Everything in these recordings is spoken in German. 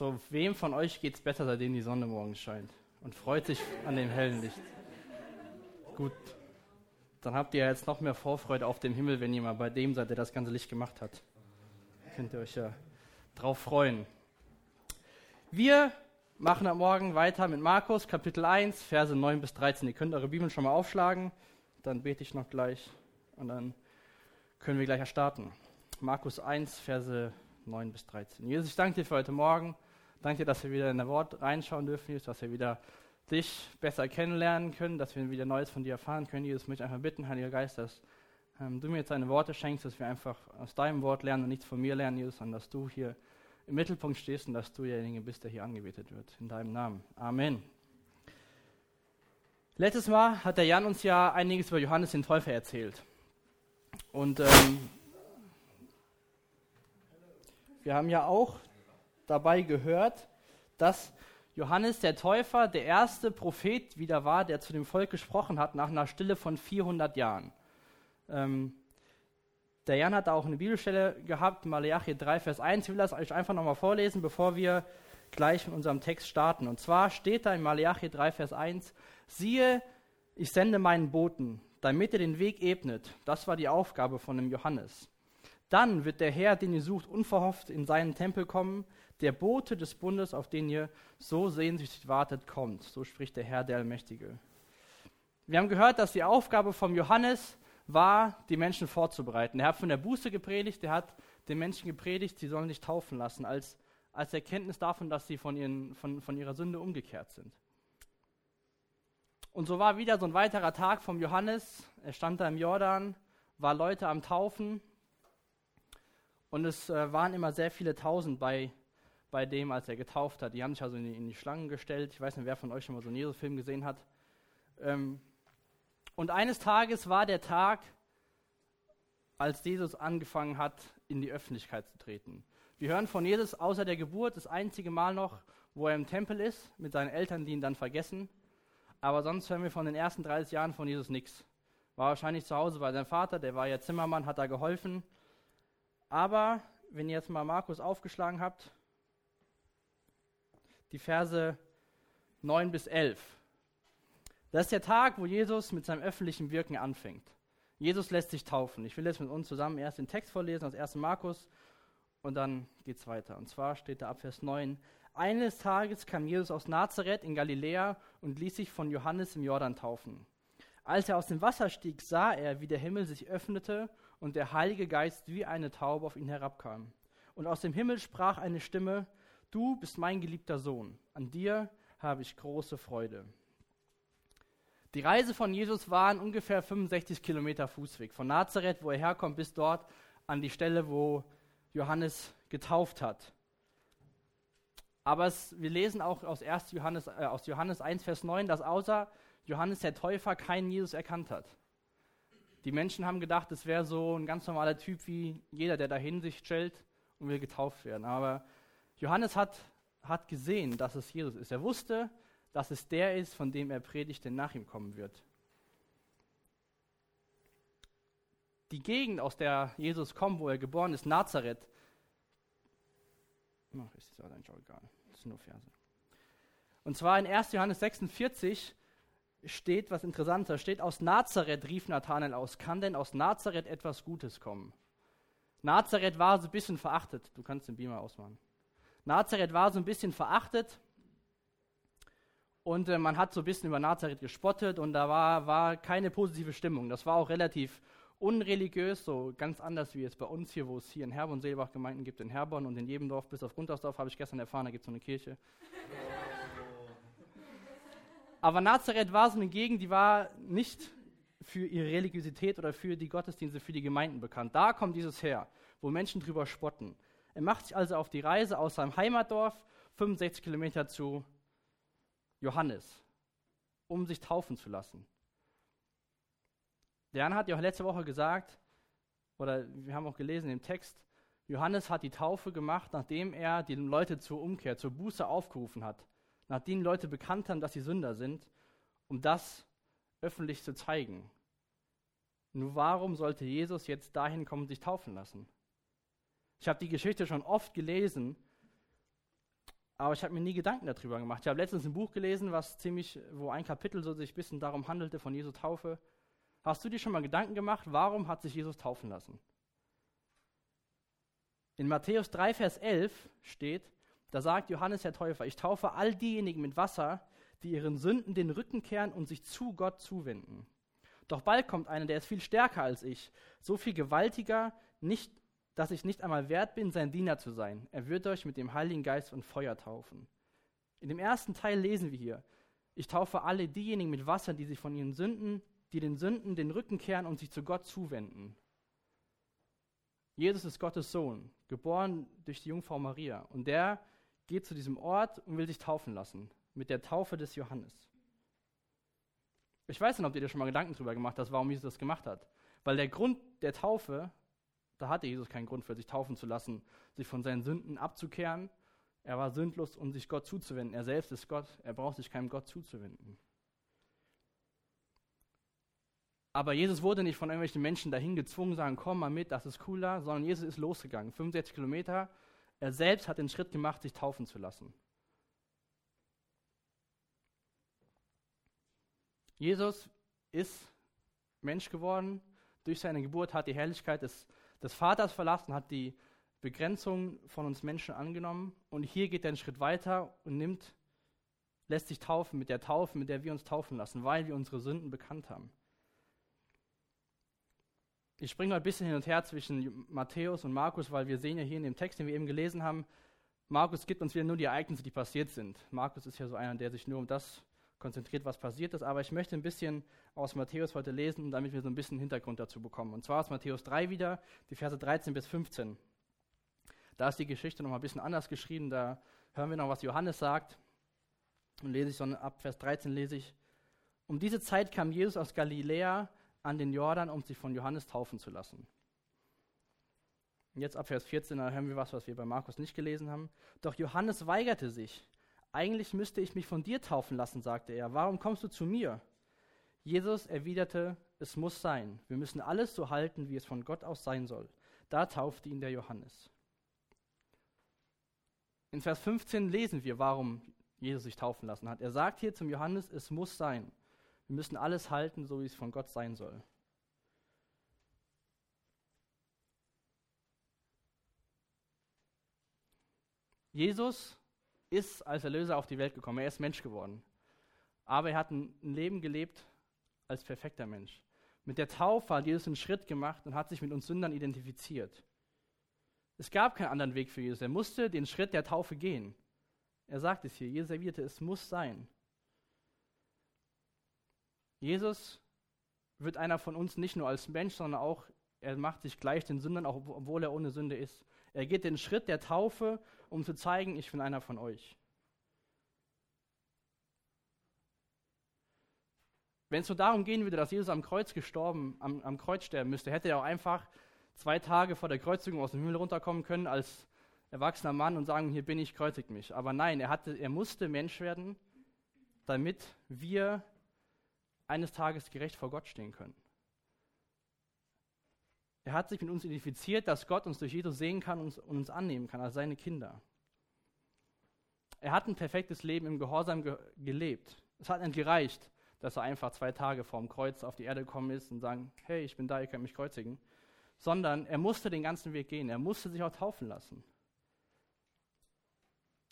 So, wem von euch geht es besser, seitdem die Sonne morgens scheint und freut sich an dem hellen Licht? Gut, dann habt ihr jetzt noch mehr Vorfreude auf den Himmel, wenn ihr mal bei dem seid, der das ganze Licht gemacht hat. Könnt ihr euch ja drauf freuen. Wir machen am Morgen weiter mit Markus, Kapitel 1, Verse 9 bis 13. Ihr könnt eure Bibeln schon mal aufschlagen, dann bete ich noch gleich und dann können wir gleich starten. Markus 1, Verse 9 bis 13. Jesus, ich danke dir für heute Morgen. Danke dass wir wieder in dein Wort reinschauen dürfen, Jesus, dass wir wieder dich besser kennenlernen können, dass wir wieder Neues von dir erfahren können. Jesus, möchte einfach bitten, Heiliger Geist, dass ähm, du mir jetzt deine Worte schenkst, dass wir einfach aus deinem Wort lernen und nichts von mir lernen, Jesus, sondern dass du hier im Mittelpunkt stehst und dass du derjenige bist, der hier angebetet wird. In deinem Namen. Amen. Letztes Mal hat der Jan uns ja einiges über Johannes den Täufer erzählt. Und ähm, wir haben ja auch dabei gehört, dass Johannes der Täufer der erste Prophet wieder war, der zu dem Volk gesprochen hat nach einer Stille von 400 Jahren. Ähm, der Jan hat da auch eine Bibelstelle gehabt, Malachi 3, Vers 1. Ich will das euch einfach nochmal vorlesen, bevor wir gleich mit unserem Text starten. Und zwar steht da in Malachi 3, Vers 1, siehe, ich sende meinen Boten, damit er den Weg ebnet. Das war die Aufgabe von dem Johannes. Dann wird der Herr, den ihr sucht, unverhofft in seinen Tempel kommen. Der Bote des Bundes, auf den ihr so sehnsüchtig wartet, kommt. So spricht der Herr, der Allmächtige. Wir haben gehört, dass die Aufgabe vom Johannes war, die Menschen vorzubereiten. Er hat von der Buße gepredigt, er hat den Menschen gepredigt, sie sollen sich taufen lassen, als, als Erkenntnis davon, dass sie von, ihren, von, von ihrer Sünde umgekehrt sind. Und so war wieder so ein weiterer Tag vom Johannes. Er stand da im Jordan, war Leute am Taufen. Und es äh, waren immer sehr viele Tausend bei, bei dem, als er getauft hat. Die haben sich also in die, in die Schlangen gestellt. Ich weiß nicht, wer von euch schon mal so einen Jesus-Film gesehen hat. Ähm, und eines Tages war der Tag, als Jesus angefangen hat, in die Öffentlichkeit zu treten. Wir hören von Jesus außer der Geburt das einzige Mal noch, wo er im Tempel ist, mit seinen Eltern, die ihn dann vergessen. Aber sonst hören wir von den ersten 30 Jahren von Jesus nichts. War wahrscheinlich zu Hause bei seinem Vater, der war ja Zimmermann, hat da geholfen. Aber wenn ihr jetzt mal Markus aufgeschlagen habt, die Verse 9 bis 11. Das ist der Tag, wo Jesus mit seinem öffentlichen Wirken anfängt. Jesus lässt sich taufen. Ich will jetzt mit uns zusammen erst den Text vorlesen aus 1. Markus und dann geht es weiter. Und zwar steht da ab Vers 9. Eines Tages kam Jesus aus Nazareth in Galiläa und ließ sich von Johannes im Jordan taufen. Als er aus dem Wasser stieg, sah er, wie der Himmel sich öffnete und der Heilige Geist wie eine Taube auf ihn herabkam. Und aus dem Himmel sprach eine Stimme, Du bist mein geliebter Sohn, an dir habe ich große Freude. Die Reise von Jesus war ungefähr 65 Kilometer Fußweg, von Nazareth, wo er herkommt, bis dort an die Stelle, wo Johannes getauft hat. Aber es, wir lesen auch aus, 1. Johannes, äh, aus Johannes 1, Vers 9, dass außer Johannes der Täufer keinen Jesus erkannt hat. Die Menschen haben gedacht, es wäre so ein ganz normaler Typ wie jeder, der dahin sich stellt und will getauft werden. Aber Johannes hat, hat gesehen, dass es Jesus ist. Er wusste, dass es der ist, von dem er predigt, der nach ihm kommen wird. Die Gegend, aus der Jesus kommt, wo er geboren ist, Nazareth, oh, ist das eigentlich auch egal, das sind nur Verse. Und zwar in 1. Johannes 46 steht was Interessantes. Da steht, aus Nazareth rief Nathanael aus. Kann denn aus Nazareth etwas Gutes kommen? Nazareth war so ein bisschen verachtet. Du kannst den Beamer ausmachen. Nazareth war so ein bisschen verachtet. Und äh, man hat so ein bisschen über Nazareth gespottet und da war, war keine positive Stimmung. Das war auch relativ unreligiös, so ganz anders wie es bei uns hier, wo es hier in Herborn Seelbach Gemeinden gibt, in Herborn und in jedem Dorf bis auf Grundausdorf, habe ich gestern erfahren, da gibt es so eine Kirche. Aber Nazareth war so eine Gegend, die war nicht für ihre Religiosität oder für die Gottesdienste, für die Gemeinden bekannt. Da kommt dieses her, wo Menschen drüber spotten. Er macht sich also auf die Reise aus seinem Heimatdorf 65 Kilometer zu Johannes, um sich taufen zu lassen. Der Jan hat ja auch letzte Woche gesagt, oder wir haben auch gelesen im Text, Johannes hat die Taufe gemacht, nachdem er die Leute zur Umkehr, zur Buße aufgerufen hat nachdem Leute bekannt haben, dass sie Sünder sind, um das öffentlich zu zeigen. Nur warum sollte Jesus jetzt dahin kommen, sich taufen lassen? Ich habe die Geschichte schon oft gelesen, aber ich habe mir nie Gedanken darüber gemacht. Ich habe letztens ein Buch gelesen, was ziemlich, wo ein Kapitel so sich ein bisschen darum handelte von Jesu Taufe. Hast du dir schon mal Gedanken gemacht, warum hat sich Jesus taufen lassen? In Matthäus 3, Vers 11 steht, da sagt Johannes der Täufer, ich taufe all diejenigen mit Wasser, die ihren Sünden den Rücken kehren und sich zu Gott zuwenden. Doch bald kommt einer, der ist viel stärker als ich, so viel gewaltiger, nicht dass ich nicht einmal wert bin, sein Diener zu sein. Er wird euch mit dem Heiligen Geist und Feuer taufen. In dem ersten Teil lesen wir hier, ich taufe alle diejenigen mit Wasser, die sich von ihren Sünden, die den Sünden den Rücken kehren und sich zu Gott zuwenden. Jesus ist Gottes Sohn, geboren durch die Jungfrau Maria. Und der geht zu diesem Ort und will sich taufen lassen, mit der Taufe des Johannes. Ich weiß nicht, ob ihr dir schon mal Gedanken darüber gemacht habt, warum Jesus das gemacht hat. Weil der Grund der Taufe da hatte Jesus keinen Grund für sich taufen zu lassen, sich von seinen Sünden abzukehren. Er war sündlos, um sich Gott zuzuwenden. Er selbst ist Gott. Er braucht sich keinem Gott zuzuwenden. Aber Jesus wurde nicht von irgendwelchen Menschen dahin gezwungen, sagen, komm mal mit, das ist cooler, sondern Jesus ist losgegangen, 65 Kilometer. Er selbst hat den Schritt gemacht, sich taufen zu lassen. Jesus ist Mensch geworden. Durch seine Geburt hat die Herrlichkeit des des Vaters verlassen, hat die Begrenzung von uns Menschen angenommen und hier geht er einen Schritt weiter und nimmt, lässt sich taufen mit der Taufe, mit der wir uns taufen lassen, weil wir unsere Sünden bekannt haben. Ich springe ein bisschen hin und her zwischen Matthäus und Markus, weil wir sehen ja hier in dem Text, den wir eben gelesen haben, Markus gibt uns wieder nur die Ereignisse, die passiert sind. Markus ist ja so einer, der sich nur um das konzentriert, was passiert ist, aber ich möchte ein bisschen aus Matthäus heute lesen, damit wir so ein bisschen Hintergrund dazu bekommen. Und zwar aus Matthäus 3 wieder, die Verse 13 bis 15. Da ist die Geschichte noch mal ein bisschen anders geschrieben, da hören wir noch, was Johannes sagt. Und lese ich so ab Vers 13 lese ich, um diese Zeit kam Jesus aus Galiläa an den Jordan, um sich von Johannes taufen zu lassen. Jetzt ab Vers 14, da hören wir was, was wir bei Markus nicht gelesen haben. Doch Johannes weigerte sich. Eigentlich müsste ich mich von dir taufen lassen, sagte er. Warum kommst du zu mir? Jesus erwiderte, es muss sein. Wir müssen alles so halten, wie es von Gott aus sein soll. Da taufte ihn der Johannes. In Vers 15 lesen wir, warum Jesus sich taufen lassen hat. Er sagt hier zum Johannes, es muss sein. Wir müssen alles halten, so wie es von Gott sein soll. Jesus ist als Erlöser auf die Welt gekommen. Er ist Mensch geworden. Aber er hat ein Leben gelebt als perfekter Mensch. Mit der Taufe hat Jesus einen Schritt gemacht und hat sich mit uns Sündern identifiziert. Es gab keinen anderen Weg für Jesus. Er musste den Schritt der Taufe gehen. Er sagt es hier, Jesus erwiderte, es muss sein. Jesus wird einer von uns nicht nur als Mensch, sondern auch, er macht sich gleich den Sündern, auch obwohl er ohne Sünde ist. Er geht den Schritt der Taufe um zu zeigen, ich bin einer von euch. Wenn es nur darum gehen würde, dass Jesus am Kreuz gestorben, am, am Kreuz sterben müsste, hätte er auch einfach zwei Tage vor der Kreuzigung aus dem Himmel runterkommen können als erwachsener Mann und sagen, hier bin ich, kreuzigt mich. Aber nein, er, hatte, er musste Mensch werden, damit wir eines Tages gerecht vor Gott stehen können. Er hat sich mit uns identifiziert, dass Gott uns durch Jesus sehen kann und uns annehmen kann als seine Kinder. Er hat ein perfektes Leben im Gehorsam ge gelebt. Es hat nicht gereicht, dass er einfach zwei Tage vorm Kreuz auf die Erde gekommen ist und sagen, hey, ich bin da, ihr könnt mich kreuzigen. Sondern er musste den ganzen Weg gehen. Er musste sich auch taufen lassen.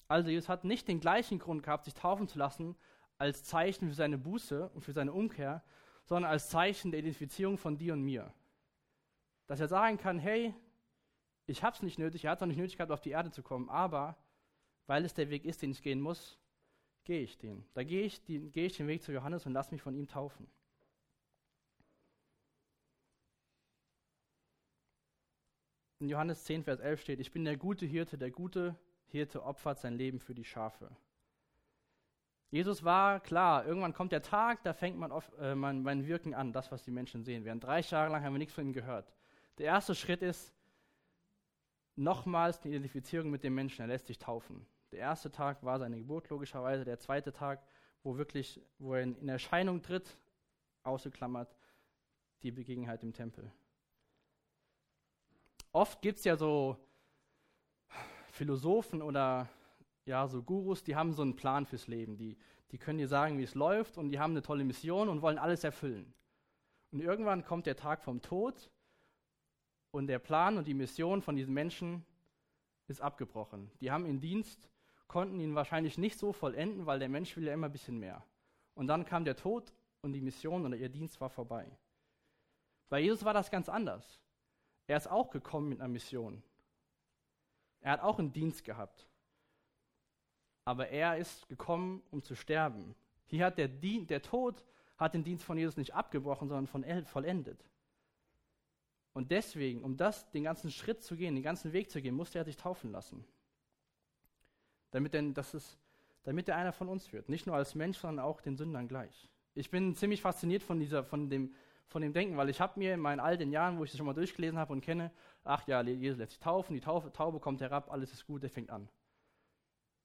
Also Jesus hat nicht den gleichen Grund gehabt, sich taufen zu lassen, als Zeichen für seine Buße und für seine Umkehr, sondern als Zeichen der Identifizierung von dir und mir. Dass er sagen kann, hey, ich habe es nicht nötig, er hat es auch nicht nötig gehabt, auf die Erde zu kommen, aber weil es der Weg ist, den ich gehen muss, gehe ich den. Da gehe ich, gehe ich den Weg zu Johannes und lass mich von ihm taufen. In Johannes 10, Vers 11 steht, ich bin der gute Hirte, der gute Hirte opfert sein Leben für die Schafe. Jesus war klar, irgendwann kommt der Tag, da fängt man auf, äh, mein, mein Wirken an, das, was die Menschen sehen. Während drei Jahre lang haben wir nichts von ihm gehört. Der erste Schritt ist nochmals die Identifizierung mit dem Menschen. Er lässt sich taufen. Der erste Tag war seine Geburt logischerweise. Der zweite Tag, wo wirklich, wo er in Erscheinung tritt, ausgeklammert die Begebenheit im Tempel. Oft gibt es ja so Philosophen oder ja, so Gurus, die haben so einen Plan fürs Leben. Die, die können dir sagen, wie es läuft und die haben eine tolle Mission und wollen alles erfüllen. Und irgendwann kommt der Tag vom Tod und der Plan und die Mission von diesen Menschen ist abgebrochen. Die haben ihren Dienst, konnten ihn wahrscheinlich nicht so vollenden, weil der Mensch will ja immer ein bisschen mehr. Und dann kam der Tod und die Mission oder ihr Dienst war vorbei. Bei Jesus war das ganz anders. Er ist auch gekommen mit einer Mission. Er hat auch einen Dienst gehabt aber er ist gekommen, um zu sterben. Hier hat der, Dien der Tod hat den Dienst von Jesus nicht abgebrochen, sondern von vollendet. Und deswegen, um das, den ganzen Schritt zu gehen, den ganzen Weg zu gehen, musste er sich taufen lassen. Damit, denn, das ist, damit er einer von uns wird. Nicht nur als Mensch, sondern auch den Sündern gleich. Ich bin ziemlich fasziniert von, dieser, von, dem, von dem Denken, weil ich habe mir in meinen all den Jahren, wo ich das schon mal durchgelesen habe und kenne, ach ja, Jesus lässt sich taufen, die Taufe, Taube kommt herab, alles ist gut, der fängt an.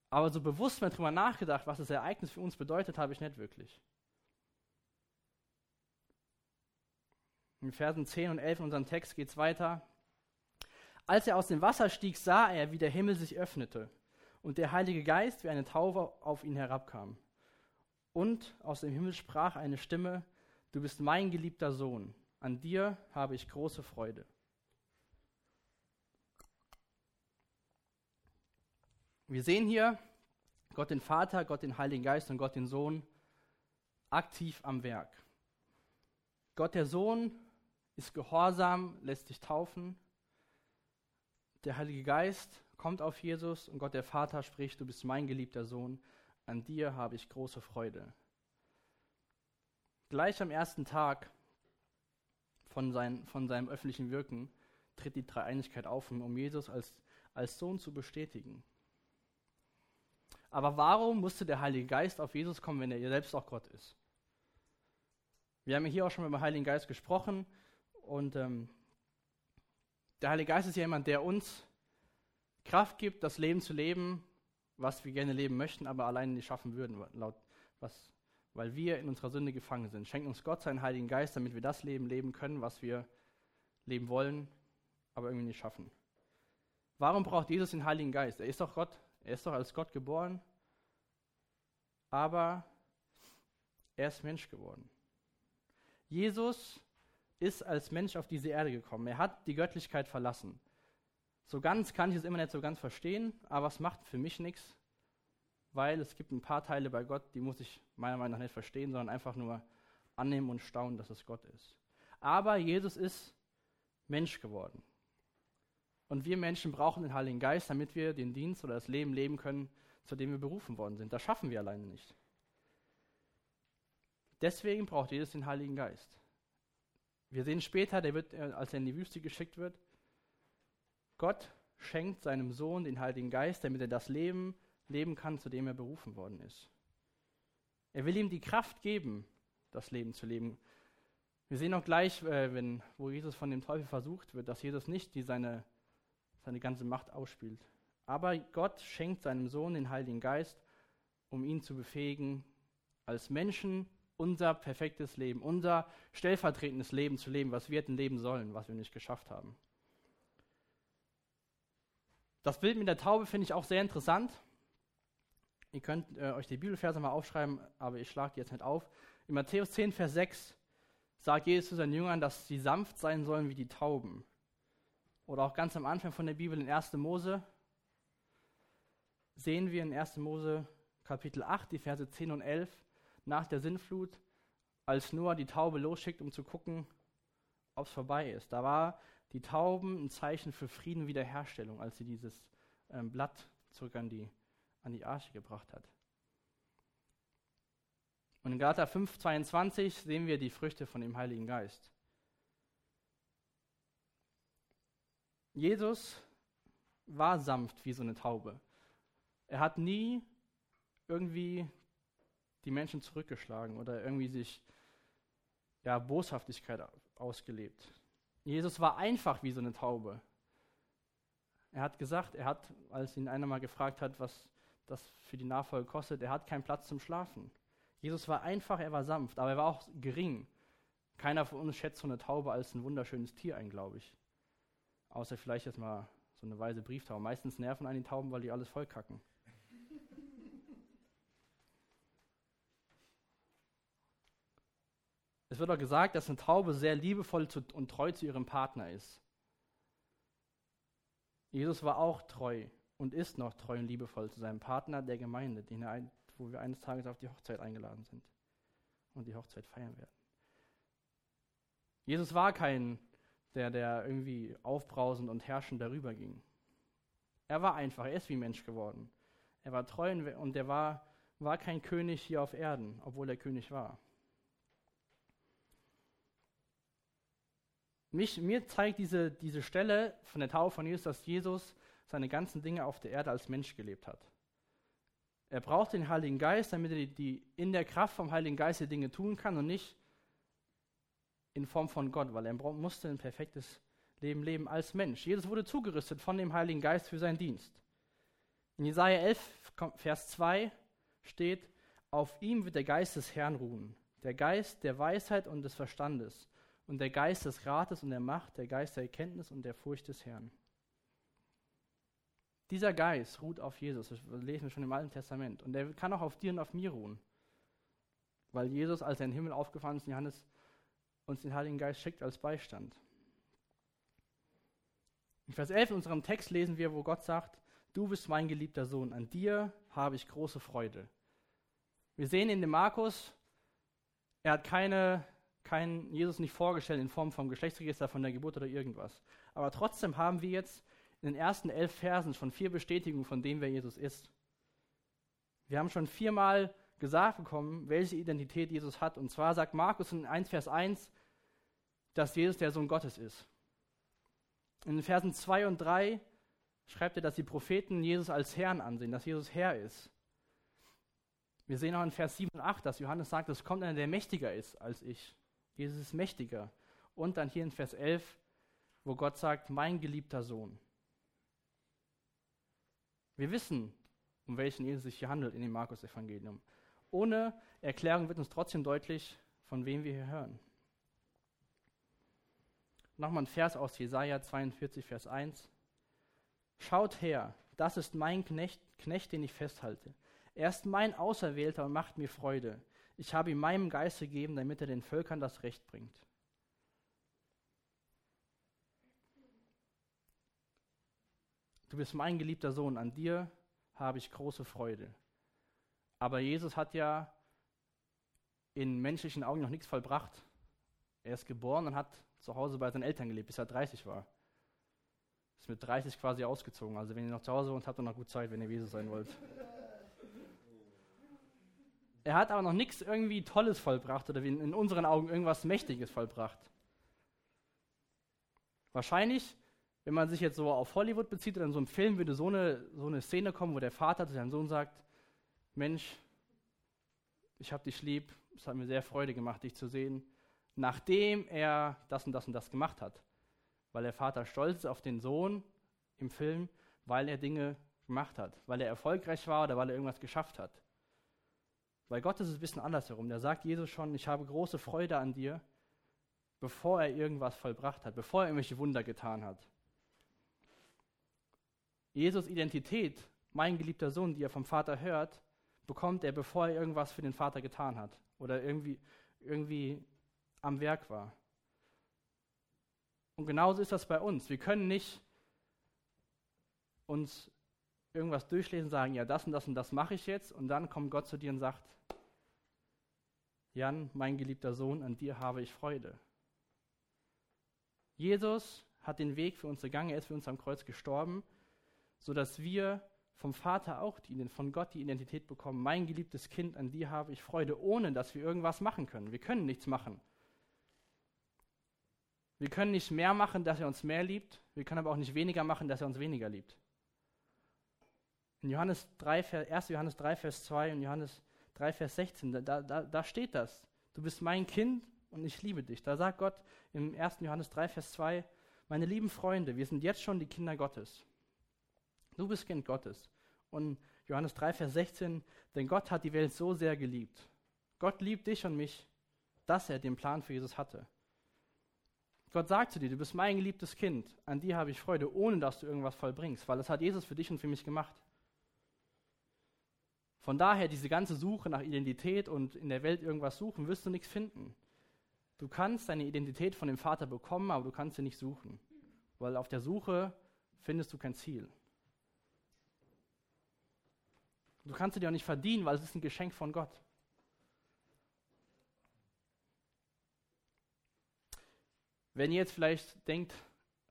Aber so bewusst mal drüber nachgedacht, was das Ereignis für uns bedeutet, habe ich nicht wirklich. In Versen 10 und 11 in unserem Text geht es weiter. Als er aus dem Wasser stieg, sah er, wie der Himmel sich öffnete und der Heilige Geist wie eine Taube auf ihn herabkam. Und aus dem Himmel sprach eine Stimme, du bist mein geliebter Sohn, an dir habe ich große Freude. Wir sehen hier Gott den Vater, Gott den Heiligen Geist und Gott den Sohn aktiv am Werk. Gott der Sohn ist gehorsam, lässt sich taufen. Der Heilige Geist kommt auf Jesus und Gott der Vater spricht, du bist mein geliebter Sohn, an dir habe ich große Freude. Gleich am ersten Tag von, sein, von seinem öffentlichen Wirken tritt die Dreieinigkeit auf, um Jesus als, als Sohn zu bestätigen. Aber warum musste der Heilige Geist auf Jesus kommen, wenn er selbst auch Gott ist? Wir haben hier auch schon mit dem Heiligen Geist gesprochen und ähm, der Heilige Geist ist ja jemand, der uns Kraft gibt, das Leben zu leben, was wir gerne leben möchten, aber alleine nicht schaffen würden, laut was, weil wir in unserer Sünde gefangen sind. Schenkt uns Gott seinen Heiligen Geist, damit wir das Leben leben können, was wir leben wollen, aber irgendwie nicht schaffen. Warum braucht Jesus den Heiligen Geist? Er ist doch Gott, er ist doch als Gott geboren, aber er ist Mensch geworden. Jesus ist als Mensch auf diese Erde gekommen. Er hat die Göttlichkeit verlassen. So ganz kann ich es immer nicht so ganz verstehen, aber es macht für mich nichts, weil es gibt ein paar Teile bei Gott, die muss ich meiner Meinung nach nicht verstehen, sondern einfach nur annehmen und staunen, dass es Gott ist. Aber Jesus ist Mensch geworden. Und wir Menschen brauchen den Heiligen Geist, damit wir den Dienst oder das Leben leben können, zu dem wir berufen worden sind. Das schaffen wir alleine nicht. Deswegen braucht Jesus den Heiligen Geist. Wir sehen später, der wird, äh, als er in die Wüste geschickt wird, Gott schenkt seinem Sohn den Heiligen Geist, damit er das Leben leben kann, zu dem er berufen worden ist. Er will ihm die Kraft geben, das Leben zu leben. Wir sehen auch gleich, äh, wenn, wo Jesus von dem Teufel versucht wird, dass Jesus nicht die seine seine ganze Macht ausspielt. Aber Gott schenkt seinem Sohn den Heiligen Geist, um ihn zu befähigen, als Menschen unser perfektes Leben, unser stellvertretendes Leben zu leben, was wir hätten leben sollen, was wir nicht geschafft haben. Das Bild mit der Taube finde ich auch sehr interessant. Ihr könnt äh, euch die Bibelverse mal aufschreiben, aber ich schlage die jetzt nicht auf. In Matthäus 10, Vers 6 sagt Jesus zu seinen Jüngern, dass sie sanft sein sollen wie die Tauben oder auch ganz am Anfang von der Bibel in 1. Mose, sehen wir in 1. Mose Kapitel 8, die Verse 10 und 11, nach der Sintflut, als Noah die Taube losschickt, um zu gucken, ob es vorbei ist. Da war die Tauben ein Zeichen für Frieden und Wiederherstellung, als sie dieses ähm, Blatt zurück an die, an die Arche gebracht hat. Und in Galater 5, 22 sehen wir die Früchte von dem Heiligen Geist. Jesus war sanft wie so eine Taube. Er hat nie irgendwie die Menschen zurückgeschlagen oder irgendwie sich ja, Boshaftigkeit ausgelebt. Jesus war einfach wie so eine Taube. Er hat gesagt, er hat, als ihn einer mal gefragt hat, was das für die Nachfolge kostet, er hat keinen Platz zum Schlafen. Jesus war einfach, er war sanft, aber er war auch gering. Keiner von uns schätzt so eine Taube als ein wunderschönes Tier ein, glaube ich. Außer vielleicht jetzt mal so eine weise Brieftaube. Meistens nerven einen die Tauben, weil die alles vollkacken. Es wird auch gesagt, dass eine Taube sehr liebevoll und treu zu ihrem Partner ist. Jesus war auch treu und ist noch treu und liebevoll zu seinem Partner der Gemeinde, den er, wo wir eines Tages auf die Hochzeit eingeladen sind und die Hochzeit feiern werden. Jesus war kein, der, der irgendwie aufbrausend und herrschend darüber ging. Er war einfach, er ist wie Mensch geworden. Er war treu und er war, war kein König hier auf Erden, obwohl er König war. Mich, mir zeigt diese, diese Stelle von der Taufe von Jesus, dass Jesus seine ganzen Dinge auf der Erde als Mensch gelebt hat. Er braucht den Heiligen Geist, damit er die, die in der Kraft vom Heiligen Geist die Dinge tun kann und nicht in Form von Gott, weil er musste ein perfektes Leben leben als Mensch. Jesus wurde zugerüstet von dem Heiligen Geist für seinen Dienst. In Jesaja 11, Vers 2 steht: Auf ihm wird der Geist des Herrn ruhen, der Geist der Weisheit und des Verstandes, und der Geist des Rates und der Macht, der Geist der Erkenntnis und der Furcht des Herrn. Dieser Geist ruht auf Jesus, das lesen wir schon im Alten Testament, und der kann auch auf dir und auf mir ruhen. Weil Jesus, als er in den Himmel aufgefahren ist, Johannes uns den Heiligen Geist schickt als Beistand. In Vers 11 in unserem Text lesen wir, wo Gott sagt, du bist mein geliebter Sohn, an dir habe ich große Freude. Wir sehen in dem Markus, er hat keine, keinen Jesus nicht vorgestellt in Form vom Geschlechtsregister, von der Geburt oder irgendwas. Aber trotzdem haben wir jetzt in den ersten elf Versen schon vier Bestätigungen von dem, wer Jesus ist. Wir haben schon viermal gesagt bekommen, welche Identität Jesus hat. Und zwar sagt Markus in 1 Vers 1, dass Jesus der Sohn Gottes ist. In den Versen 2 und 3 schreibt er, dass die Propheten Jesus als Herrn ansehen, dass Jesus Herr ist. Wir sehen auch in Vers 7 und 8, dass Johannes sagt, es kommt einer, der mächtiger ist als ich. Jesus ist mächtiger. Und dann hier in Vers 11, wo Gott sagt, mein geliebter Sohn. Wir wissen, um welchen Jesus sich hier handelt in dem Markus-Evangelium. Ohne Erklärung wird uns trotzdem deutlich, von wem wir hier hören. Nochmal ein Vers aus Jesaja 42, Vers 1. Schaut her, das ist mein Knecht, Knecht, den ich festhalte. Er ist mein Auserwählter und macht mir Freude. Ich habe ihm meinem Geist gegeben, damit er den Völkern das Recht bringt. Du bist mein geliebter Sohn, an dir habe ich große Freude. Aber Jesus hat ja in menschlichen Augen noch nichts vollbracht. Er ist geboren und hat zu Hause bei seinen Eltern gelebt, bis er 30 war. Ist mit 30 quasi ausgezogen. Also wenn ihr noch zu Hause wohnt, habt ihr noch gut Zeit, wenn ihr Jesus sein wollt. Er hat aber noch nichts irgendwie Tolles vollbracht oder in unseren Augen irgendwas Mächtiges vollbracht. Wahrscheinlich, wenn man sich jetzt so auf Hollywood bezieht oder in so einem Film, würde so eine, so eine Szene kommen, wo der Vater zu seinem Sohn sagt, Mensch, ich habe dich lieb, es hat mir sehr Freude gemacht, dich zu sehen, nachdem er das und das und das gemacht hat. Weil der Vater stolz ist auf den Sohn im Film, weil er Dinge gemacht hat, weil er erfolgreich war oder weil er irgendwas geschafft hat. Bei Gott ist es ein bisschen andersherum. Da sagt Jesus schon, ich habe große Freude an dir, bevor er irgendwas vollbracht hat, bevor er irgendwelche Wunder getan hat. Jesus Identität, mein geliebter Sohn, die er vom Vater hört, bekommt er, bevor er irgendwas für den Vater getan hat oder irgendwie, irgendwie am Werk war. Und genauso ist das bei uns. Wir können nicht uns irgendwas durchlesen, sagen, ja, das und das und das mache ich jetzt, und dann kommt Gott zu dir und sagt, Jan, mein geliebter Sohn, an dir habe ich Freude. Jesus hat den Weg für uns gegangen, er ist für uns am Kreuz gestorben, sodass wir vom Vater auch die, von Gott die Identität bekommen. Mein geliebtes Kind, an dir habe ich Freude, ohne dass wir irgendwas machen können. Wir können nichts machen. Wir können nicht mehr machen, dass er uns mehr liebt. Wir können aber auch nicht weniger machen, dass er uns weniger liebt. In Johannes 3, 1. Johannes 3, Vers 2 und Johannes 3, Vers 16, da, da, da steht das. Du bist mein Kind und ich liebe dich. Da sagt Gott im 1. Johannes 3, Vers 2, meine lieben Freunde, wir sind jetzt schon die Kinder Gottes. Du bist Kind Gottes. Und Johannes 3, Vers 16, denn Gott hat die Welt so sehr geliebt. Gott liebt dich und mich, dass er den Plan für Jesus hatte. Gott sagt zu dir, du bist mein geliebtes Kind, an dir habe ich Freude, ohne dass du irgendwas vollbringst, weil das hat Jesus für dich und für mich gemacht. Von daher, diese ganze Suche nach Identität und in der Welt irgendwas suchen, wirst du nichts finden. Du kannst deine Identität von dem Vater bekommen, aber du kannst sie nicht suchen. Weil auf der Suche findest du kein Ziel. Du kannst sie dir auch nicht verdienen, weil es ist ein Geschenk von Gott. Wenn ihr jetzt vielleicht denkt,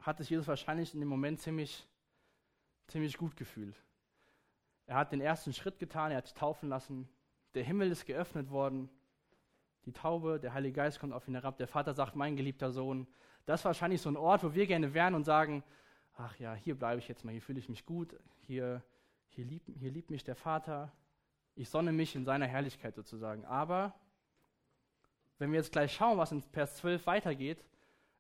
hat es Jesus wahrscheinlich in dem Moment ziemlich, ziemlich gut gefühlt. Er hat den ersten Schritt getan, er hat sich taufen lassen, der Himmel ist geöffnet worden, die Taube, der Heilige Geist kommt auf ihn herab, der Vater sagt, mein geliebter Sohn. Das ist wahrscheinlich so ein Ort, wo wir gerne wären und sagen, ach ja, hier bleibe ich jetzt mal, hier fühle ich mich gut, hier, hier, liebt, hier liebt mich der Vater, ich sonne mich in seiner Herrlichkeit sozusagen. Aber wenn wir jetzt gleich schauen, was in Vers 12 weitergeht,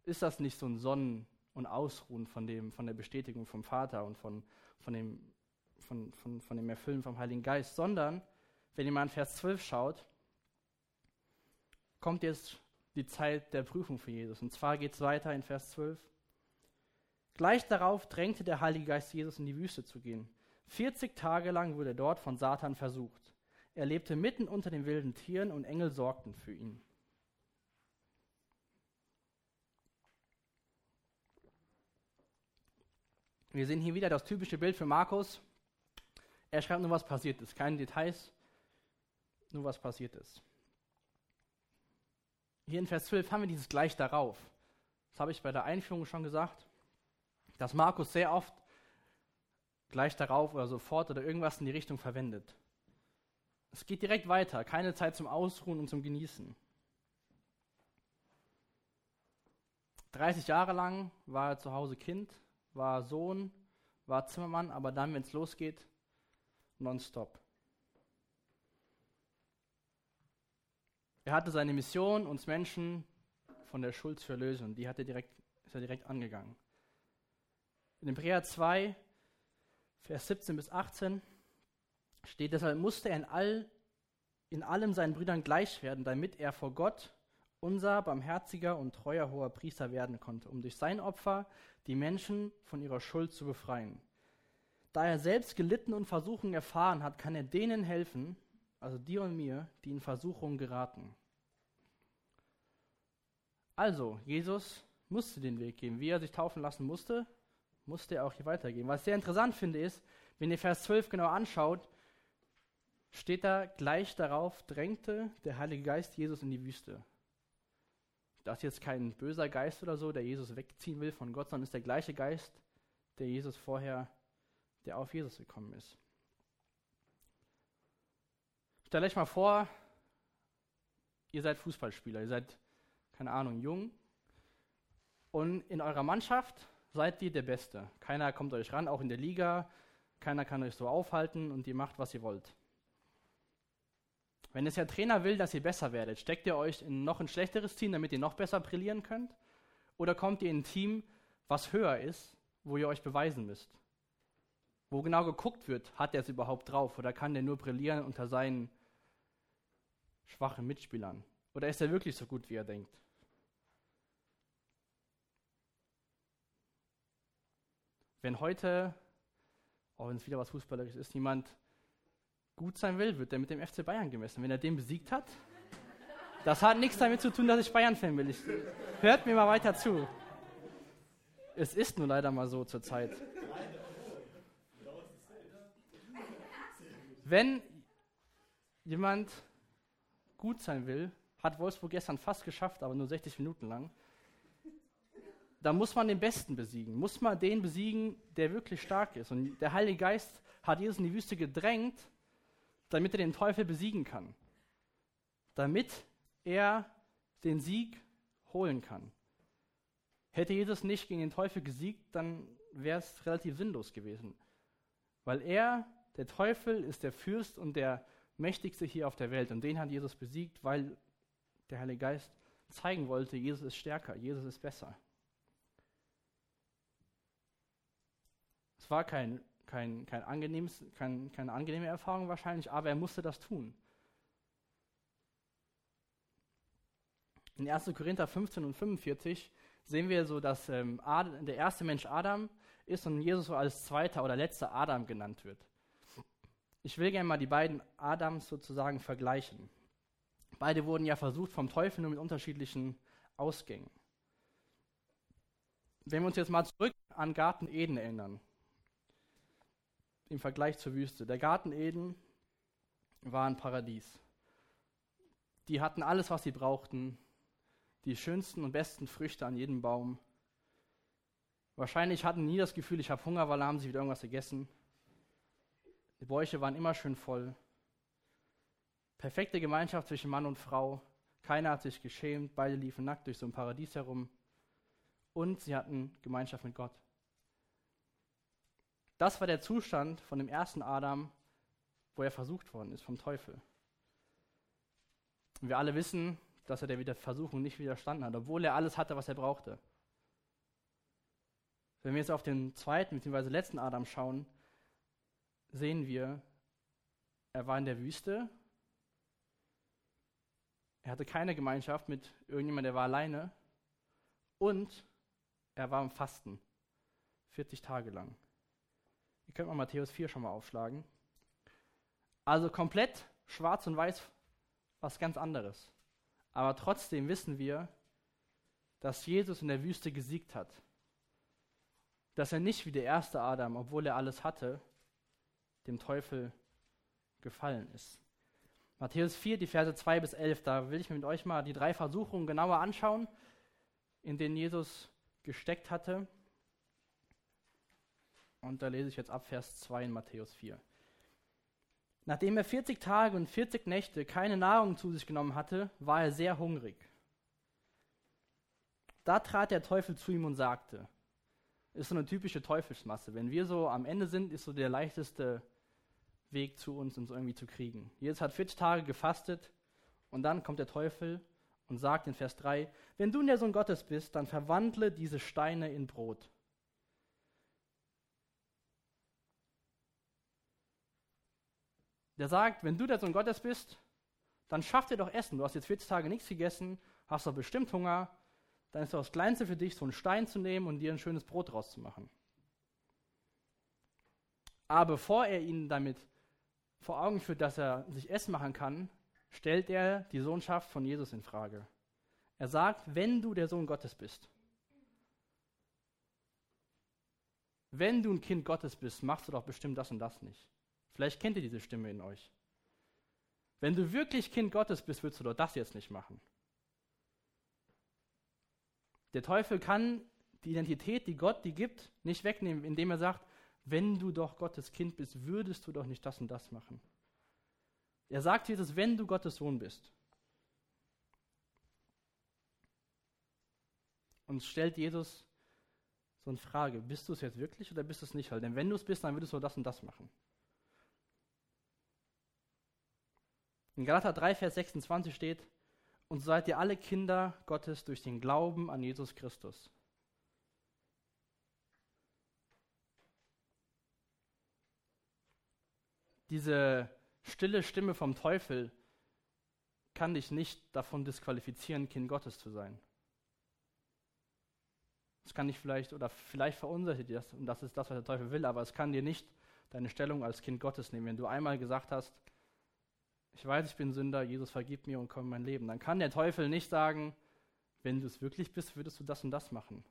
ist das nicht so ein Sonnen und Ausruhen von, dem, von der Bestätigung vom Vater und von, von, dem, von, von, von dem Erfüllen vom Heiligen Geist, sondern wenn ihr mal in Vers 12 schaut, kommt jetzt die Zeit der Prüfung für Jesus. Und zwar geht es weiter in Vers 12. Gleich darauf drängte der Heilige Geist Jesus in die Wüste zu gehen. 40 Tage lang wurde er dort von Satan versucht. Er lebte mitten unter den wilden Tieren und Engel sorgten für ihn. Wir sehen hier wieder das typische Bild für Markus. Er schreibt nur, was passiert ist. Keine Details, nur was passiert ist. Hier in Vers 12 haben wir dieses gleich darauf. Das habe ich bei der Einführung schon gesagt, dass Markus sehr oft gleich darauf oder sofort oder irgendwas in die Richtung verwendet. Es geht direkt weiter, keine Zeit zum Ausruhen und zum Genießen. 30 Jahre lang war er zu Hause Kind, war Sohn, war Zimmermann, aber dann, wenn es losgeht, nonstop. Er hatte seine Mission, uns Menschen von der Schuld zu erlösen. Die hat er direkt, ist er direkt angegangen. In Hebräer 2, Vers 17 bis 18 steht, deshalb musste er in, all, in allem seinen Brüdern gleich werden, damit er vor Gott unser barmherziger und treuer hoher Priester werden konnte, um durch sein Opfer die Menschen von ihrer Schuld zu befreien. Da er selbst gelitten und Versuchungen erfahren hat, kann er denen helfen, also dir und mir, die in Versuchungen geraten. Also, Jesus musste den Weg gehen. Wie er sich taufen lassen musste, musste er auch hier weitergehen. Was ich sehr interessant finde, ist, wenn ihr Vers 12 genau anschaut, steht da gleich darauf, drängte der Heilige Geist Jesus in die Wüste. Das ist jetzt kein böser Geist oder so, der Jesus wegziehen will von Gott, sondern ist der gleiche Geist, der Jesus vorher, der auf Jesus gekommen ist. Stellt euch mal vor, ihr seid Fußballspieler, ihr seid, keine Ahnung, jung und in eurer Mannschaft seid ihr der Beste. Keiner kommt euch ran, auch in der Liga, keiner kann euch so aufhalten und ihr macht, was ihr wollt. Wenn es der Trainer will, dass ihr besser werdet, steckt ihr euch in noch ein schlechteres Team, damit ihr noch besser brillieren könnt? Oder kommt ihr in ein Team, was höher ist, wo ihr euch beweisen müsst? Wo genau geguckt wird, hat er es überhaupt drauf oder kann der nur brillieren unter seinen schwachen Mitspielern? Oder ist er wirklich so gut, wie er denkt? Wenn heute, auch wenn es wieder was Fußballerisches ist, jemand gut sein will, wird er mit dem FC Bayern gemessen. Wenn er den besiegt hat, das hat nichts damit zu tun, dass ich Bayern-Fan bin. Ich, hört mir mal weiter zu. Es ist nur leider mal so zur Zeit. Wenn jemand gut sein will, hat Wolfsburg gestern fast geschafft, aber nur 60 Minuten lang, da muss man den Besten besiegen, muss man den besiegen, der wirklich stark ist. Und der Heilige Geist hat Jesus in die Wüste gedrängt, damit er den Teufel besiegen kann. Damit er den Sieg holen kann. Hätte Jesus nicht gegen den Teufel gesiegt, dann wäre es relativ sinnlos gewesen. Weil er, der Teufel, ist der Fürst und der Mächtigste hier auf der Welt. Und den hat Jesus besiegt, weil der Heilige Geist zeigen wollte, Jesus ist stärker, Jesus ist besser. Es war kein kein, kein angenehmes, kein, keine angenehme Erfahrung wahrscheinlich, aber er musste das tun. In 1. Korinther 15 und 45 sehen wir so, dass ähm, Adam, der erste Mensch Adam ist und Jesus so als zweiter oder letzter Adam genannt wird. Ich will gerne mal die beiden Adams sozusagen vergleichen. Beide wurden ja versucht vom Teufel nur mit unterschiedlichen Ausgängen. Wenn wir uns jetzt mal zurück an Garten Eden erinnern, im Vergleich zur Wüste. Der Garten Eden war ein Paradies. Die hatten alles, was sie brauchten, die schönsten und besten Früchte an jedem Baum. Wahrscheinlich hatten nie das Gefühl, ich habe Hunger, weil haben sie wieder irgendwas gegessen. Die Bäuche waren immer schön voll. Perfekte Gemeinschaft zwischen Mann und Frau. Keiner hat sich geschämt, beide liefen nackt durch so ein Paradies herum. Und sie hatten Gemeinschaft mit Gott. Das war der Zustand von dem ersten Adam, wo er versucht worden ist vom Teufel. Und wir alle wissen, dass er der Versuchung nicht widerstanden hat, obwohl er alles hatte, was er brauchte. Wenn wir jetzt auf den zweiten bzw. letzten Adam schauen, sehen wir, er war in der Wüste, er hatte keine Gemeinschaft mit irgendjemandem, der war alleine und er war im Fasten, 40 Tage lang. Ihr könnt mal Matthäus 4 schon mal aufschlagen. Also komplett schwarz und weiß, was ganz anderes. Aber trotzdem wissen wir, dass Jesus in der Wüste gesiegt hat. Dass er nicht wie der erste Adam, obwohl er alles hatte, dem Teufel gefallen ist. Matthäus 4, die Verse 2 bis 11, da will ich mit euch mal die drei Versuchungen genauer anschauen, in denen Jesus gesteckt hatte. Und da lese ich jetzt ab Vers 2 in Matthäus 4. Nachdem er 40 Tage und 40 Nächte keine Nahrung zu sich genommen hatte, war er sehr hungrig. Da trat der Teufel zu ihm und sagte, ist so eine typische Teufelsmasse. Wenn wir so am Ende sind, ist so der leichteste Weg zu uns, uns irgendwie zu kriegen. Jesus hat 40 Tage gefastet und dann kommt der Teufel und sagt in Vers 3, wenn du der Sohn Gottes bist, dann verwandle diese Steine in Brot. der sagt, wenn du der Sohn Gottes bist, dann schaff dir doch Essen. Du hast jetzt 40 Tage nichts gegessen, hast doch bestimmt Hunger. Dann ist doch das Kleinste für dich, so einen Stein zu nehmen und dir ein schönes Brot draus zu machen. Aber bevor er ihnen damit vor Augen führt, dass er sich Essen machen kann, stellt er die Sohnschaft von Jesus in Frage. Er sagt, wenn du der Sohn Gottes bist, wenn du ein Kind Gottes bist, machst du doch bestimmt das und das nicht. Vielleicht kennt ihr diese Stimme in euch. Wenn du wirklich Kind Gottes bist, würdest du doch das jetzt nicht machen. Der Teufel kann die Identität, die Gott die gibt, nicht wegnehmen, indem er sagt, wenn du doch Gottes Kind bist, würdest du doch nicht das und das machen. Er sagt Jesus, wenn du Gottes Sohn bist. Und stellt Jesus so eine Frage, bist du es jetzt wirklich oder bist du es nicht? Denn wenn du es bist, dann würdest du das und das machen. In Galater 3, Vers 26 steht, und seid ihr alle Kinder Gottes durch den Glauben an Jesus Christus. Diese stille Stimme vom Teufel kann dich nicht davon disqualifizieren, Kind Gottes zu sein. Das kann dich vielleicht, oder vielleicht verunsichert dir das, und das ist das, was der Teufel will, aber es kann dir nicht deine Stellung als Kind Gottes nehmen. Wenn du einmal gesagt hast, ich weiß, ich bin Sünder, Jesus vergib mir und komm in mein Leben. Dann kann der Teufel nicht sagen, wenn du es wirklich bist, würdest du das und das machen.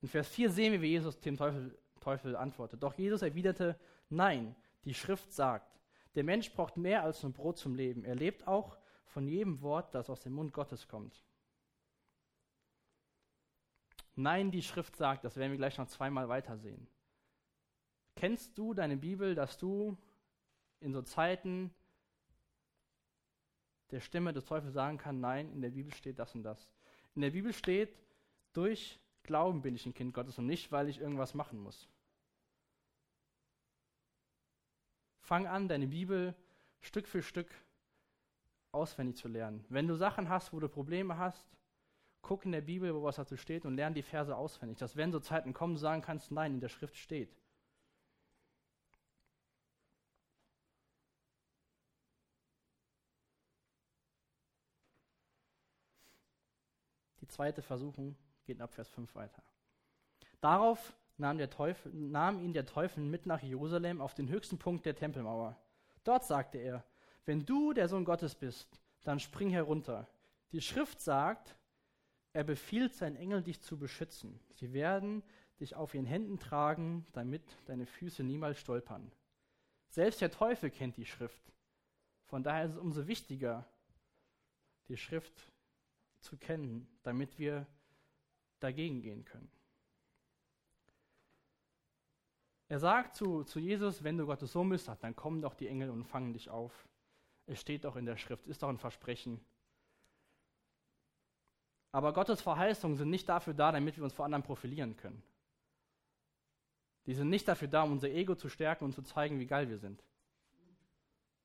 In Vers 4 sehen wir, wie Jesus dem Teufel, Teufel antwortet. Doch Jesus erwiderte, nein, die Schrift sagt, der Mensch braucht mehr als nur Brot zum Leben. Er lebt auch von jedem Wort, das aus dem Mund Gottes kommt. Nein, die Schrift sagt, das werden wir gleich noch zweimal weitersehen. Kennst du deine Bibel, dass du in so Zeiten der Stimme des Teufels sagen kann, nein, in der Bibel steht das und das. In der Bibel steht, durch Glauben bin ich ein Kind Gottes und nicht, weil ich irgendwas machen muss. Fang an, deine Bibel Stück für Stück auswendig zu lernen. Wenn du Sachen hast, wo du Probleme hast, guck in der Bibel, wo was dazu steht und lerne die Verse auswendig. Dass wenn so Zeiten kommen, du sagen kannst, nein, in der Schrift steht. zweite Versuchung geht ab Vers 5 weiter. Darauf nahm, der Teufel, nahm ihn der Teufel mit nach Jerusalem auf den höchsten Punkt der Tempelmauer. Dort sagte er, wenn du der Sohn Gottes bist, dann spring herunter. Die Schrift sagt, er befiehlt seinen Engel, dich zu beschützen. Sie werden dich auf ihren Händen tragen, damit deine Füße niemals stolpern. Selbst der Teufel kennt die Schrift. Von daher ist es umso wichtiger, die Schrift zu kennen, damit wir dagegen gehen können. Er sagt zu, zu Jesus, wenn du Gottes Sohn bist, dann kommen doch die Engel und fangen dich auf. Es steht doch in der Schrift, ist doch ein Versprechen. Aber Gottes Verheißungen sind nicht dafür da, damit wir uns vor anderen profilieren können. Die sind nicht dafür da, um unser Ego zu stärken und zu zeigen, wie geil wir sind.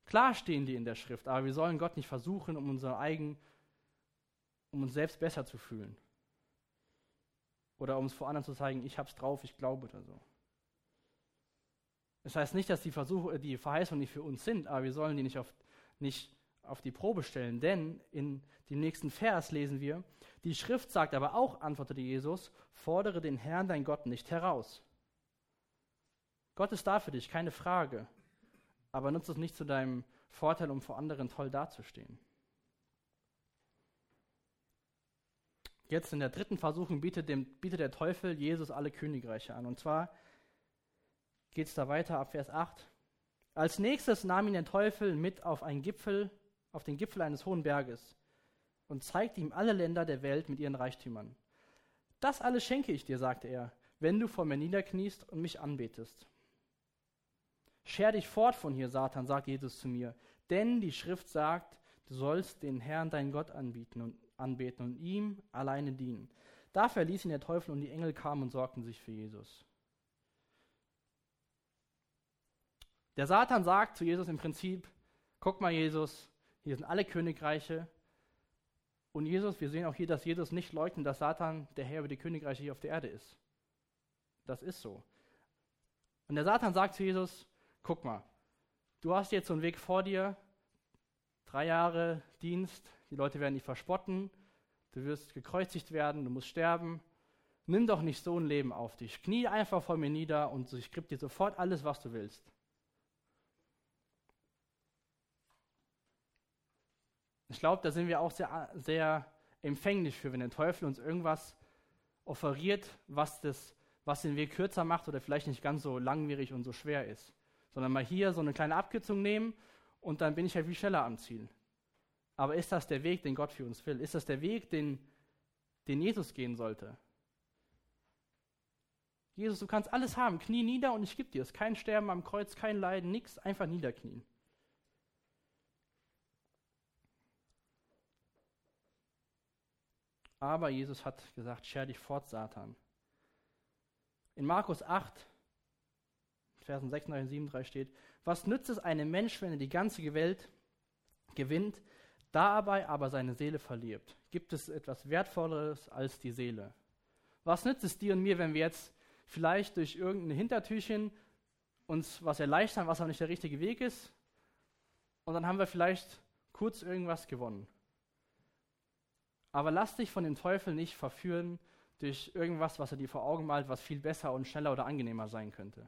Klar stehen die in der Schrift, aber wir sollen Gott nicht versuchen, um unser eigen, um uns selbst besser zu fühlen. Oder um es vor anderen zu zeigen, ich hab's drauf, ich glaube oder so. Das heißt nicht, dass die, Versuche, die Verheißungen nicht für uns sind, aber wir sollen die nicht auf, nicht auf die Probe stellen, denn in dem nächsten Vers lesen wir, die Schrift sagt aber auch, antwortete Jesus, fordere den Herrn, dein Gott, nicht heraus. Gott ist da für dich, keine Frage. Aber nutze es nicht zu deinem Vorteil, um vor anderen toll dazustehen. Jetzt in der dritten Versuchung bietet, dem, bietet der Teufel Jesus alle Königreiche an. Und zwar geht es da weiter ab Vers 8. Als nächstes nahm ihn der Teufel mit auf einen Gipfel, auf den Gipfel eines hohen Berges und zeigte ihm alle Länder der Welt mit ihren Reichtümern. Das alles schenke ich dir, sagte er, wenn du vor mir niederkniest und mich anbetest. Scher dich fort von hier, Satan, sagt Jesus zu mir, denn die Schrift sagt, du sollst den Herrn, deinen Gott, anbieten und, anbeten und ihm alleine dienen. Da verließ ihn der Teufel und die Engel kamen und sorgten sich für Jesus. Der Satan sagt zu Jesus im Prinzip, guck mal Jesus, hier sind alle Königreiche. Und Jesus, wir sehen auch hier, dass Jesus nicht leugnet, dass Satan der Herr über die Königreiche hier auf der Erde ist. Das ist so. Und der Satan sagt zu Jesus, guck mal, du hast jetzt so einen Weg vor dir, drei Jahre Dienst, die Leute werden dich verspotten, du wirst gekreuzigt werden, du musst sterben. Nimm doch nicht so ein Leben auf dich. Knie einfach vor mir nieder und ich gebe dir sofort alles, was du willst. Ich glaube, da sind wir auch sehr, sehr empfänglich für, wenn der Teufel uns irgendwas offeriert, was, das, was den Weg kürzer macht oder vielleicht nicht ganz so langwierig und so schwer ist sondern mal hier so eine kleine Abkürzung nehmen und dann bin ich halt viel schneller am Ziel. Aber ist das der Weg, den Gott für uns will? Ist das der Weg, den, den Jesus gehen sollte? Jesus, du kannst alles haben, knie nieder und ich gebe dir es. Kein Sterben am Kreuz, kein Leiden, nichts, einfach niederknien. Aber Jesus hat gesagt, scher dich fort, Satan. In Markus 8, Versen 36 und 37 steht, was nützt es einem Mensch, wenn er die ganze Welt gewinnt, dabei aber seine Seele verliert? Gibt es etwas Wertvolleres als die Seele? Was nützt es dir und mir, wenn wir jetzt vielleicht durch irgendein Hintertürchen uns was erleichtern, was aber nicht der richtige Weg ist, und dann haben wir vielleicht kurz irgendwas gewonnen. Aber lass dich von dem Teufel nicht verführen durch irgendwas, was er dir vor Augen malt, was viel besser und schneller oder angenehmer sein könnte.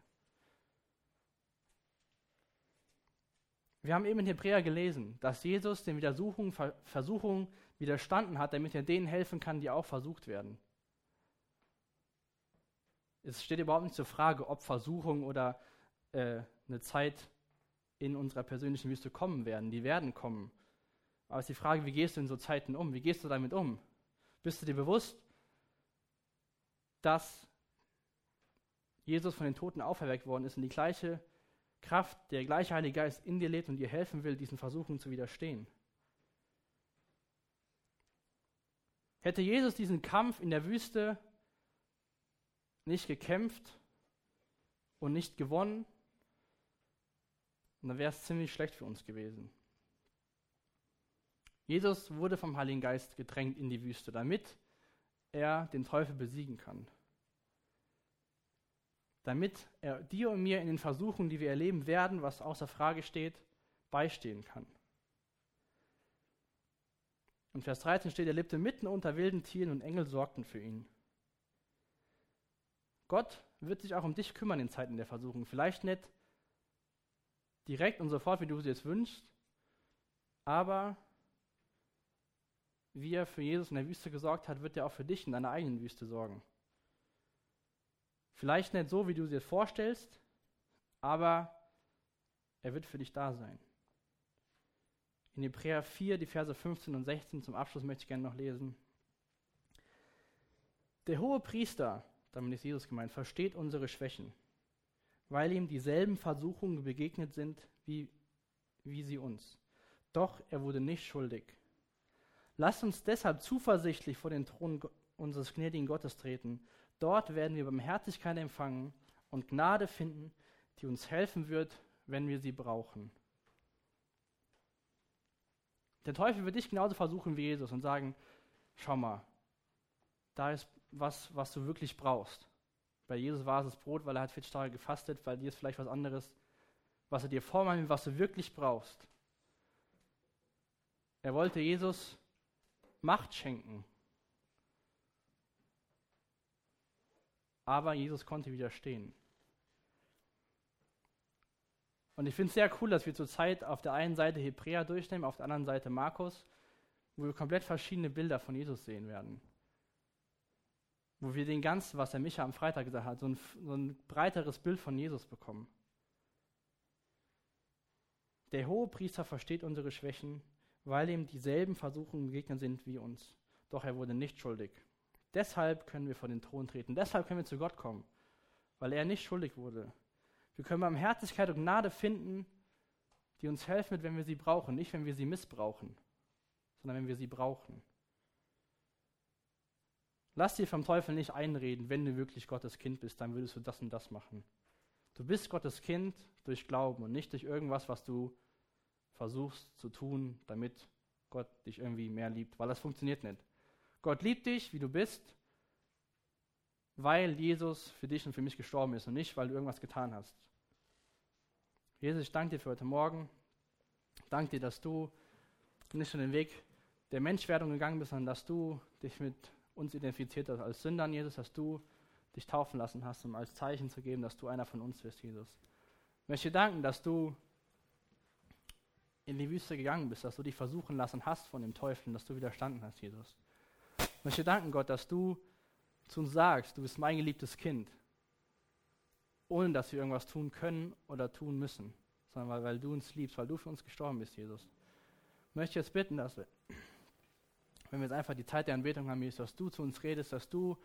Wir haben eben in Hebräer gelesen, dass Jesus den Widersuchungen, Versuchungen widerstanden hat, damit er denen helfen kann, die auch versucht werden. Es steht überhaupt nicht zur Frage, ob Versuchungen oder äh, eine Zeit in unserer persönlichen Wüste kommen werden. Die werden kommen. Aber es ist die Frage, wie gehst du in so Zeiten um? Wie gehst du damit um? Bist du dir bewusst, dass Jesus von den Toten auferweckt worden ist und die gleiche Kraft, der gleiche Heilige Geist in dir lebt und dir helfen will, diesen Versuchungen zu widerstehen. Hätte Jesus diesen Kampf in der Wüste nicht gekämpft und nicht gewonnen, dann wäre es ziemlich schlecht für uns gewesen. Jesus wurde vom Heiligen Geist gedrängt in die Wüste, damit er den Teufel besiegen kann damit er dir und mir in den Versuchen, die wir erleben werden, was außer Frage steht, beistehen kann. In Vers 13 steht, er lebte mitten unter wilden Tieren und Engel sorgten für ihn. Gott wird sich auch um dich kümmern in Zeiten der Versuchung. Vielleicht nicht direkt und sofort, wie du es jetzt wünschst, aber wie er für Jesus in der Wüste gesorgt hat, wird er auch für dich in deiner eigenen Wüste sorgen. Vielleicht nicht so, wie du dir vorstellst, aber er wird für dich da sein. In Hebräer 4, die Verse 15 und 16 zum Abschluss möchte ich gerne noch lesen. Der hohe Priester, damit ist Jesus gemeint, versteht unsere Schwächen, weil ihm dieselben Versuchungen begegnet sind wie, wie sie uns. Doch er wurde nicht schuldig. Lasst uns deshalb zuversichtlich vor den Thron unseres gnädigen Gottes treten. Dort werden wir Barmherzigkeit empfangen und Gnade finden, die uns helfen wird, wenn wir sie brauchen. Der Teufel wird dich genauso versuchen wie Jesus und sagen, schau mal, da ist was, was du wirklich brauchst. Bei Jesus war es das Brot, weil er hat 40 Tage gefastet, bei dir ist vielleicht was anderes, was er dir vormacht, was du wirklich brauchst. Er wollte Jesus Macht schenken. Aber Jesus konnte widerstehen. Und ich finde es sehr cool, dass wir zurzeit auf der einen Seite Hebräer durchnehmen, auf der anderen Seite Markus, wo wir komplett verschiedene Bilder von Jesus sehen werden wo wir den ganzen, was der Micha am Freitag gesagt hat, so ein, so ein breiteres Bild von Jesus bekommen. Der hohe Priester versteht unsere Schwächen, weil ihm dieselben Versuchungen begegnet sind wie uns. Doch er wurde nicht schuldig. Deshalb können wir vor den Thron treten. Deshalb können wir zu Gott kommen, weil er nicht schuldig wurde. Wir können Barmherzigkeit und Gnade finden, die uns helfen, wenn wir sie brauchen. Nicht, wenn wir sie missbrauchen, sondern wenn wir sie brauchen. Lass dir vom Teufel nicht einreden, wenn du wirklich Gottes Kind bist, dann würdest du das und das machen. Du bist Gottes Kind durch Glauben und nicht durch irgendwas, was du versuchst zu tun, damit Gott dich irgendwie mehr liebt, weil das funktioniert nicht. Gott liebt dich, wie du bist, weil Jesus für dich und für mich gestorben ist und nicht, weil du irgendwas getan hast. Jesus, ich danke dir für heute Morgen. Danke dir, dass du nicht schon den Weg der Menschwerdung gegangen bist, sondern dass du dich mit uns identifiziert hast als Sündern, Jesus, dass du dich taufen lassen hast, um als Zeichen zu geben, dass du einer von uns bist, Jesus. Ich möchte dir danken, dass du in die Wüste gegangen bist, dass du dich versuchen lassen hast von dem Teufel, dass du widerstanden hast, Jesus. Ich möchte danken, Gott, dass du zu uns sagst, du bist mein geliebtes Kind, ohne dass wir irgendwas tun können oder tun müssen, sondern weil, weil du uns liebst, weil du für uns gestorben bist, Jesus. Ich möchte jetzt bitten, dass wir wenn wir jetzt einfach die Zeit der Anbetung haben, Jesus, dass du zu uns redest, dass du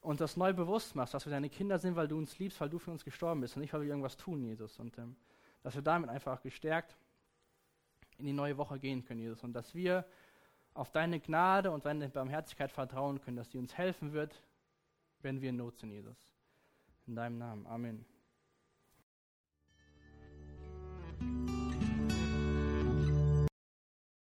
uns das neu bewusst machst, dass wir deine Kinder sind, weil du uns liebst, weil du für uns gestorben bist und nicht, weil wir irgendwas tun, Jesus. Und ähm, dass wir damit einfach gestärkt in die neue Woche gehen können, Jesus. Und dass wir auf deine Gnade und deine Barmherzigkeit vertrauen können, dass die uns helfen wird, wenn wir in Not sind, Jesus. In deinem Namen. Amen.